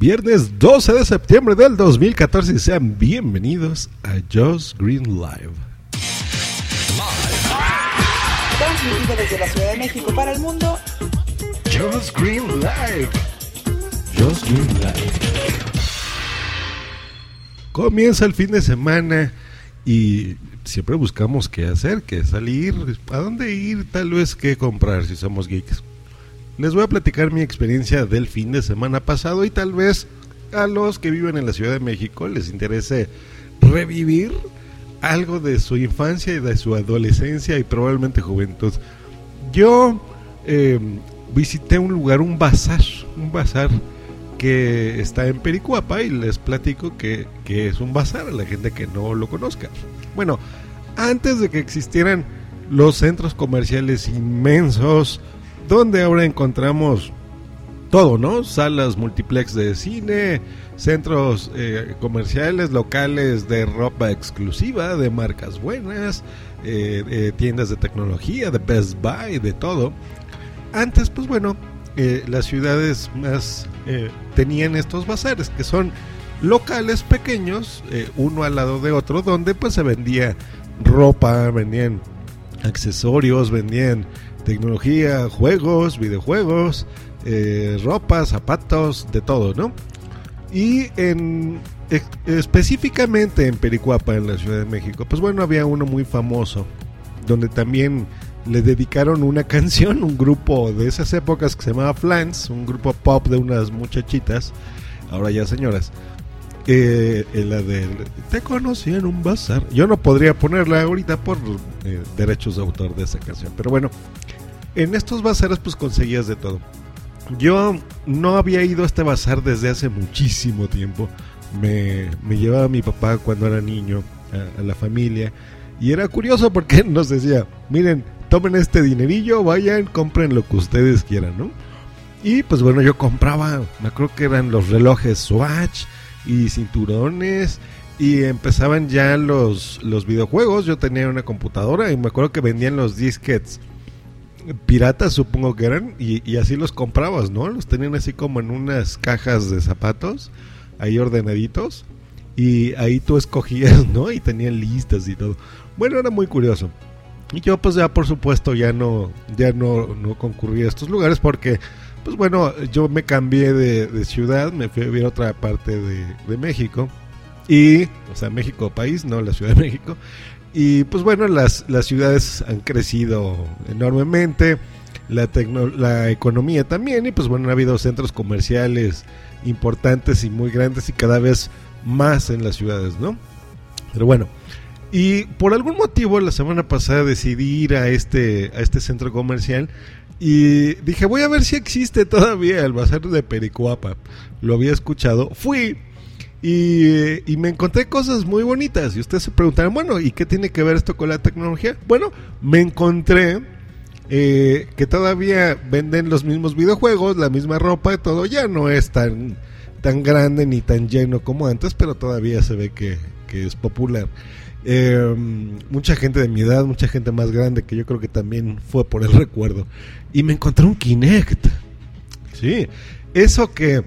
Viernes 12 de septiembre del 2014 y sean bienvenidos a Joss Green Live. Transmitido desde la Ciudad de México para el mundo, Joss Green Live. Joss Green Live. Comienza el fin de semana y siempre buscamos qué hacer, qué salir, a dónde ir, tal vez qué comprar si somos geeks. Les voy a platicar mi experiencia del fin de semana pasado y tal vez a los que viven en la Ciudad de México les interese revivir algo de su infancia y de su adolescencia y probablemente juventud. Yo eh, visité un lugar, un bazar, un bazar que está en Pericuapa y les platico que, que es un bazar a la gente que no lo conozca. Bueno, antes de que existieran los centros comerciales inmensos, donde ahora encontramos todo, ¿no? Salas multiplex de cine, centros eh, comerciales, locales de ropa exclusiva, de marcas buenas, eh, eh, tiendas de tecnología, de Best Buy, de todo. Antes, pues bueno, las ciudades más tenían estos bazares que son locales pequeños, uno al lado de otro, donde pues se vendía ropa, vendían accesorios, vendían tecnología, juegos, videojuegos, eh, ropa, zapatos, de todo, ¿no? Y en ex- específicamente en Pericuapa, en la Ciudad de México, pues bueno, había uno muy famoso, donde también le dedicaron una canción, un grupo de esas épocas que se llamaba Flans, un grupo pop de unas muchachitas, ahora ya señoras, la del Te conocí en un bazar. Yo no podría ponerla ahorita por eh, derechos de autor de esa canción, pero bueno, en estos bazares pues conseguías de todo. Yo no había ido a este bazar desde hace muchísimo tiempo. Me, me llevaba mi papá cuando era niño a, a la familia y era curioso porque nos decía, miren, tomen este dinerillo, vayan, compren lo que ustedes quieran, ¿no? Y pues bueno, yo compraba, me acuerdo que eran los relojes Swatch y cinturones y empezaban ya los, los videojuegos. Yo tenía una computadora y me acuerdo que vendían los disquets piratas, supongo que eran, y, así los comprabas, ¿no? Los tenían así como en unas cajas de zapatos, ahí ordenaditos, y ahí tú escogías, ¿no? Y tenían listas y todo. Bueno, era muy curioso. Y yo pues ya por supuesto ya no, ya no, no concurrí a estos lugares porque, pues bueno, yo me cambié de, ciudad, me fui a vivir a otra parte de, de México. Y, o sea, México país, no la Ciudad de México. Y pues bueno, las, las ciudades han crecido enormemente, la, tecno- la economía también, y pues bueno, ha habido centros comerciales importantes y muy grandes y cada vez más en las ciudades, ¿no? Pero bueno, y por algún motivo la semana pasada decidí ir a este, a este centro comercial y dije, voy a ver si existe todavía el bazar de Pericuapa. Lo había escuchado, fui y, y me encontré cosas muy bonitas. Y ustedes se preguntarán, bueno, ¿y qué tiene que ver esto con la tecnología? Bueno, me encontré eh, que todavía venden los mismos videojuegos, la misma ropa y todo. Ya no es tan, tan grande ni tan lleno como antes, pero todavía se ve que, que es popular. Eh, mucha gente de mi edad, mucha gente más grande que yo creo que también fue por el recuerdo. Y me encontré un Kinect. Sí, eso que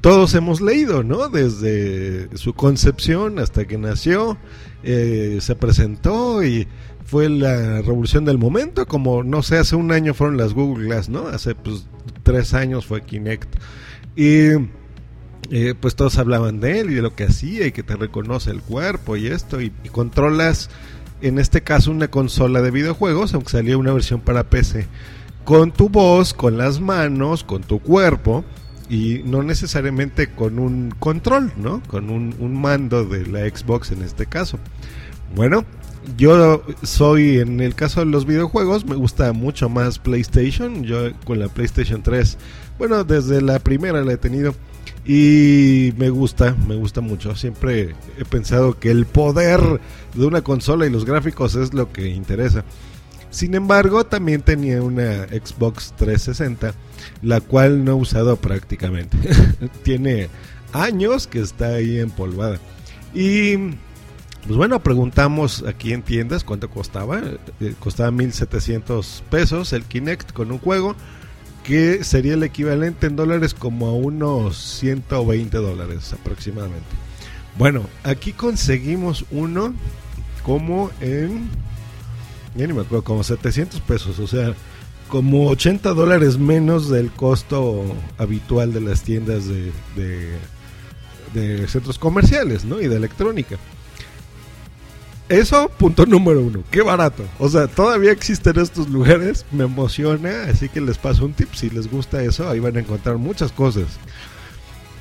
todos hemos leído, ¿no? Desde su concepción hasta que nació, eh, se presentó y fue la revolución del momento, como no sé, hace un año fueron las Google Glass, ¿no? Hace pues tres años fue Kinect. Y eh, pues todos hablaban de él y de lo que hacía y que te reconoce el cuerpo y esto y, controlas en este caso una consola de videojuegos, aunque salía una versión para PC, con tu voz, con las manos, con tu cuerpo y no necesariamente con un control, ¿no? Con un, un mando de la Xbox en este caso. Bueno, yo soy en el caso de los videojuegos, me gusta mucho más PlayStation. Yo con la PlayStation 3, bueno, desde la primera la he tenido. Y me gusta, me gusta mucho. Siempre he pensado que el poder de una consola y los gráficos es lo que interesa. Sin embargo, también tenía una Xbox 360, la cual no he usado prácticamente. Tiene años que está ahí empolvada. Y pues bueno, preguntamos aquí en tiendas cuánto costaba. Eh, costaba 1700 pesos el Kinect con un juego que sería el equivalente en dólares como a unos 120 dólares aproximadamente. Bueno, aquí conseguimos uno como en, ya ni me acuerdo, como 700 pesos, o sea, como 80 dólares menos del costo habitual de las tiendas de, de, centros comerciales, ¿no? Y de electrónica. Eso, punto número uno. Qué barato. O sea, todavía existen estos lugares. Me emociona. Así que les paso un tip. Si les gusta eso, ahí van a encontrar muchas cosas.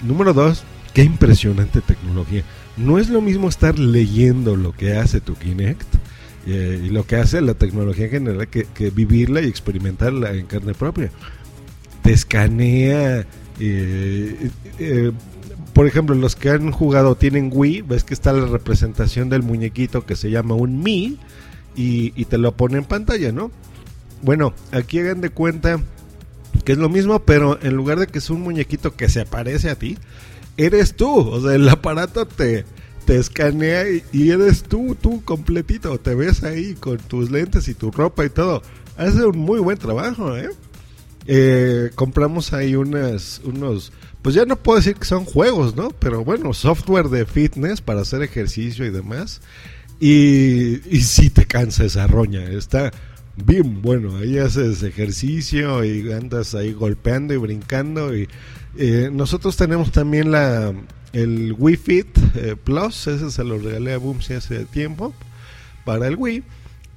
Número dos, qué impresionante tecnología. No es lo mismo estar leyendo lo que hace tu Kinect eh, y lo que hace la tecnología en general que, vivirla y experimentarla en carne propia. Te escanea. Eh, eh, por ejemplo, los que han jugado tienen Wii, ves que está la representación del muñequito que se llama un Mi y, te lo pone en pantalla, ¿no? Bueno, aquí hagan de cuenta que es lo mismo, pero en lugar de que es un muñequito que se aparece a ti, eres tú. O sea, el aparato te, te escanea y, eres tú, tú completito. Te ves ahí con tus lentes y tu ropa y todo. Hace un muy buen trabajo, ¿eh? eh compramos ahí unas, unos pues ya no puedo decir que son juegos, ¿no? Pero bueno, software de fitness para hacer ejercicio y demás. Y, y sí te cansa esa roña, está bien bueno. Ahí haces ejercicio y andas ahí golpeando y brincando. Y eh, nosotros tenemos también la el Wii Fit eh, Plus, ese se lo regalé a Boomsy hace tiempo para el Wii.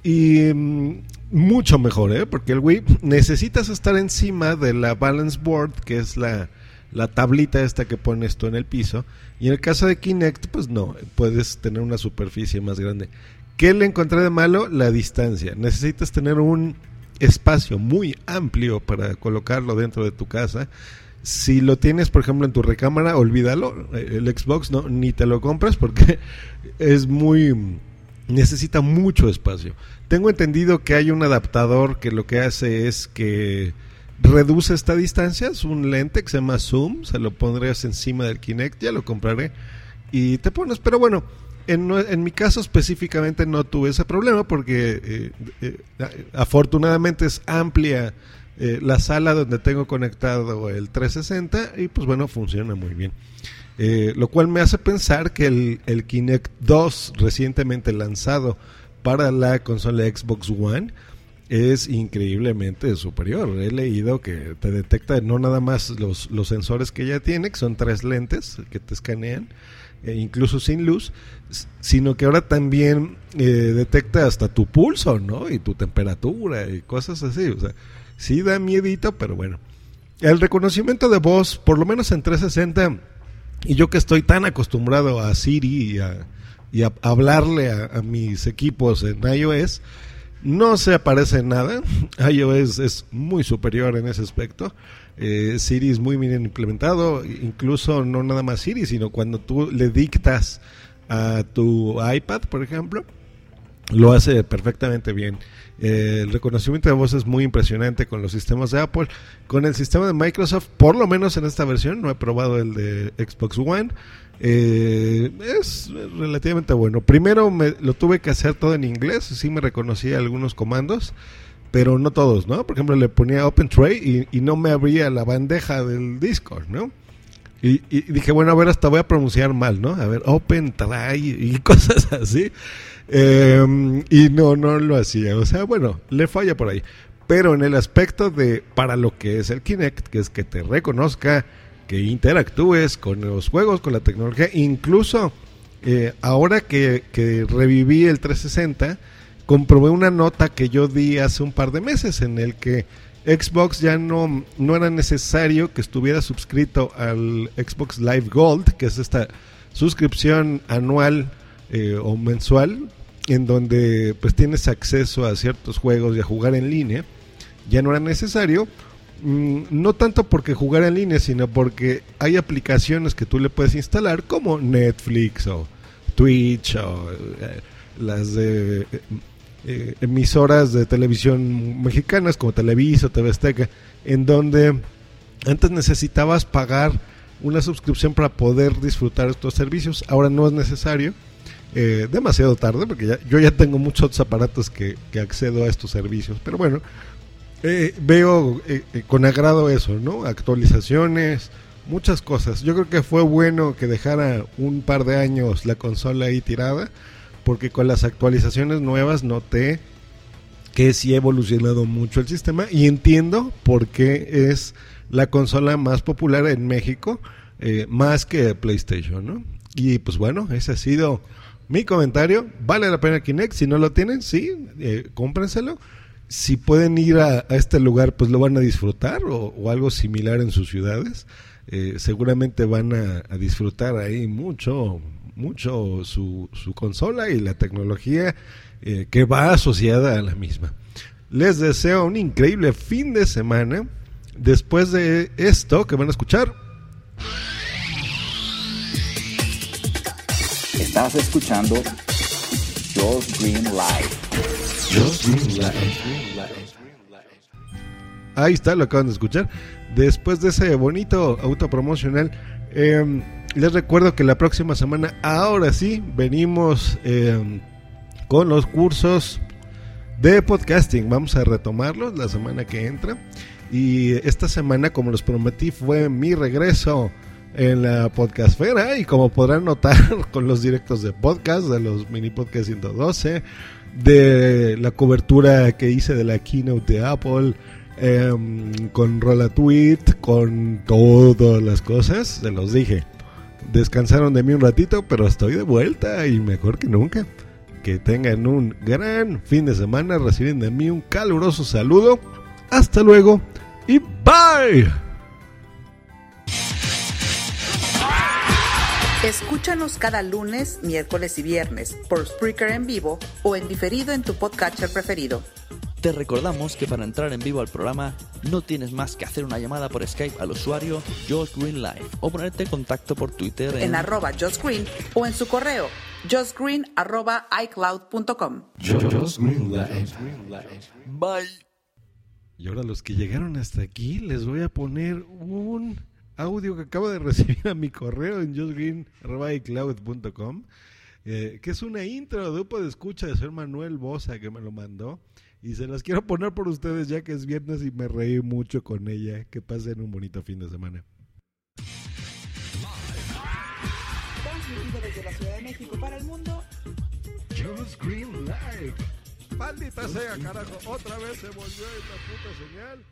Y mm, mucho mejor, ¿eh? Porque el Wii necesitas estar encima de la balance board, que es la la tablita esta que pones tú en el piso. Y en el caso de Kinect, pues no, puedes tener una superficie más grande. ¿Qué le encontré de malo? La distancia. Necesitas tener un espacio muy amplio para colocarlo dentro de tu casa. Si lo tienes, por ejemplo, en tu recámara, olvídalo. El Xbox no, ni te lo compras porque es muy necesita mucho espacio. Tengo entendido que hay un adaptador que lo que hace es que reduce esta distancia. Es un lente que se llama Zoom. Se lo pondrías encima del Kinect. Ya lo compraré. Y te pones. Pero bueno, en, en mi caso específicamente no tuve ese problema porque eh, eh, afortunadamente es amplia eh, la sala donde tengo conectado el 360 y pues bueno, funciona muy bien. lo cual me hace pensar que el, el Kinect 2 recientemente lanzado para la consola Xbox One es increíblemente superior. He leído que te detecta no nada más los, los sensores que ya tiene, que son tres lentes que te escanean, e incluso sin luz, sino que ahora también eh, detecta hasta tu pulso, ¿no? Y tu temperatura y cosas así. O sea, sí da miedito, pero bueno. El reconocimiento de voz, por lo menos en 360, y yo que estoy tan acostumbrado a Siri y a, y a hablarle a, a mis equipos en iOS, no se aparece en nada. iOS es muy superior en ese aspecto. Eh, Siri es muy bien implementado. Incluso no nada más Siri, sino cuando tú le dictas a tu iPad, por ejemplo, lo hace perfectamente bien. Eh, el reconocimiento de voz es muy impresionante con los sistemas de Apple. Con el sistema de Microsoft, por lo menos en esta versión, no he probado el de Xbox One. Eh, es relativamente bueno. Primero me, lo tuve que hacer todo en inglés, sí me reconocía algunos comandos, pero no todos, ¿no? Por ejemplo, le ponía Open Tray y, no me abría la bandeja del Discord, ¿no? Y, dije, bueno, a ver, hasta voy a pronunciar mal, ¿no? A ver, Open Tray y cosas así. Em, y no, no lo hacía. O sea, bueno, le falla por ahí. Pero en el aspecto de para lo que es el Kinect, que es que te reconozca que interactúes con los juegos, con la tecnología, incluso eh, ahora que, reviví el 360, comprobé una nota que yo di hace un par de meses en el que Xbox ya no, no era necesario que estuviera suscrito al Xbox Live Gold, que es esta suscripción anual eh, o mensual, en donde pues tienes acceso a ciertos juegos y a jugar en línea, ya no era necesario Mm, no tanto porque jugar en línea, sino porque hay aplicaciones que tú le puedes instalar como Netflix o Twitch o eh, las de eh, emisoras de televisión mexicanas como Televisa TV Azteca, en donde antes necesitabas pagar una suscripción para poder disfrutar estos servicios. Ahora no es necesario. Eh, demasiado tarde, porque ya, yo ya tengo muchos otros aparatos que, que accedo a estos servicios. Pero bueno, eh, veo con agrado eso, ¿no? Actualizaciones, muchas cosas. Yo creo que fue bueno que dejara un par de años la consola ahí tirada, porque con las actualizaciones nuevas noté que sí ha evolucionado mucho el sistema y entiendo por qué es la consola más popular en México, eh, más que PlayStation, ¿no? Y pues bueno, ese ha sido mi comentario. Vale la pena Kinect, si no lo tienen, sí, eh, cómprenselo si pueden ir a, este lugar, pues lo van a disfrutar o, o algo similar en sus ciudades. Eh, seguramente van a, disfrutar ahí mucho, mucho su, su consola y la tecnología eh, que va asociada a la misma. Les deseo un increíble fin de semana. Después de esto que van a escuchar. Estás escuchando Josh Green Live. Ahí está, lo acaban de escuchar. Después de ese bonito autopromocional, eh, les recuerdo que la próxima semana, ahora sí, venimos eh, con los cursos de podcasting. Vamos a retomarlos la semana que entra. Y esta semana, como les prometí, fue mi regreso en la podcastfera. Y como podrán notar con los directos de podcast, de los mini podcast 112 de la cobertura que hice de la keynote de Apple, eh, con Rola Tweet, con todas las cosas, se los dije. Descansaron de mí un ratito, pero estoy de vuelta y mejor que nunca. Que tengan un gran fin de semana, reciben de mí un caluroso saludo. Hasta luego y bye. Escúchanos cada lunes, miércoles y viernes por Spreaker en vivo o en diferido en tu podcatcher preferido. Te recordamos que para entrar en vivo al programa no tienes más que hacer una llamada por Skype al usuario Josh Green Live o ponerte en contacto por Twitter en, en arroba Josh Green o en su correo joshgreen arroba iCloud.com. Bye. Y ahora los que llegaron hasta aquí les voy a poner un audio que acabo de recibir a mi correo en joshgreen.com, eh, que es una intro de grupo de escucha de ser Manuel Bosa que me lo mandó. Y se las quiero poner por ustedes ya que es viernes y me reí mucho con ella. Que pasen un bonito fin de semana. Transmitido desde la Ciudad de México para el mundo. Green Live. Maldita sea, carajo. Otra vez se volvió esta puta señal.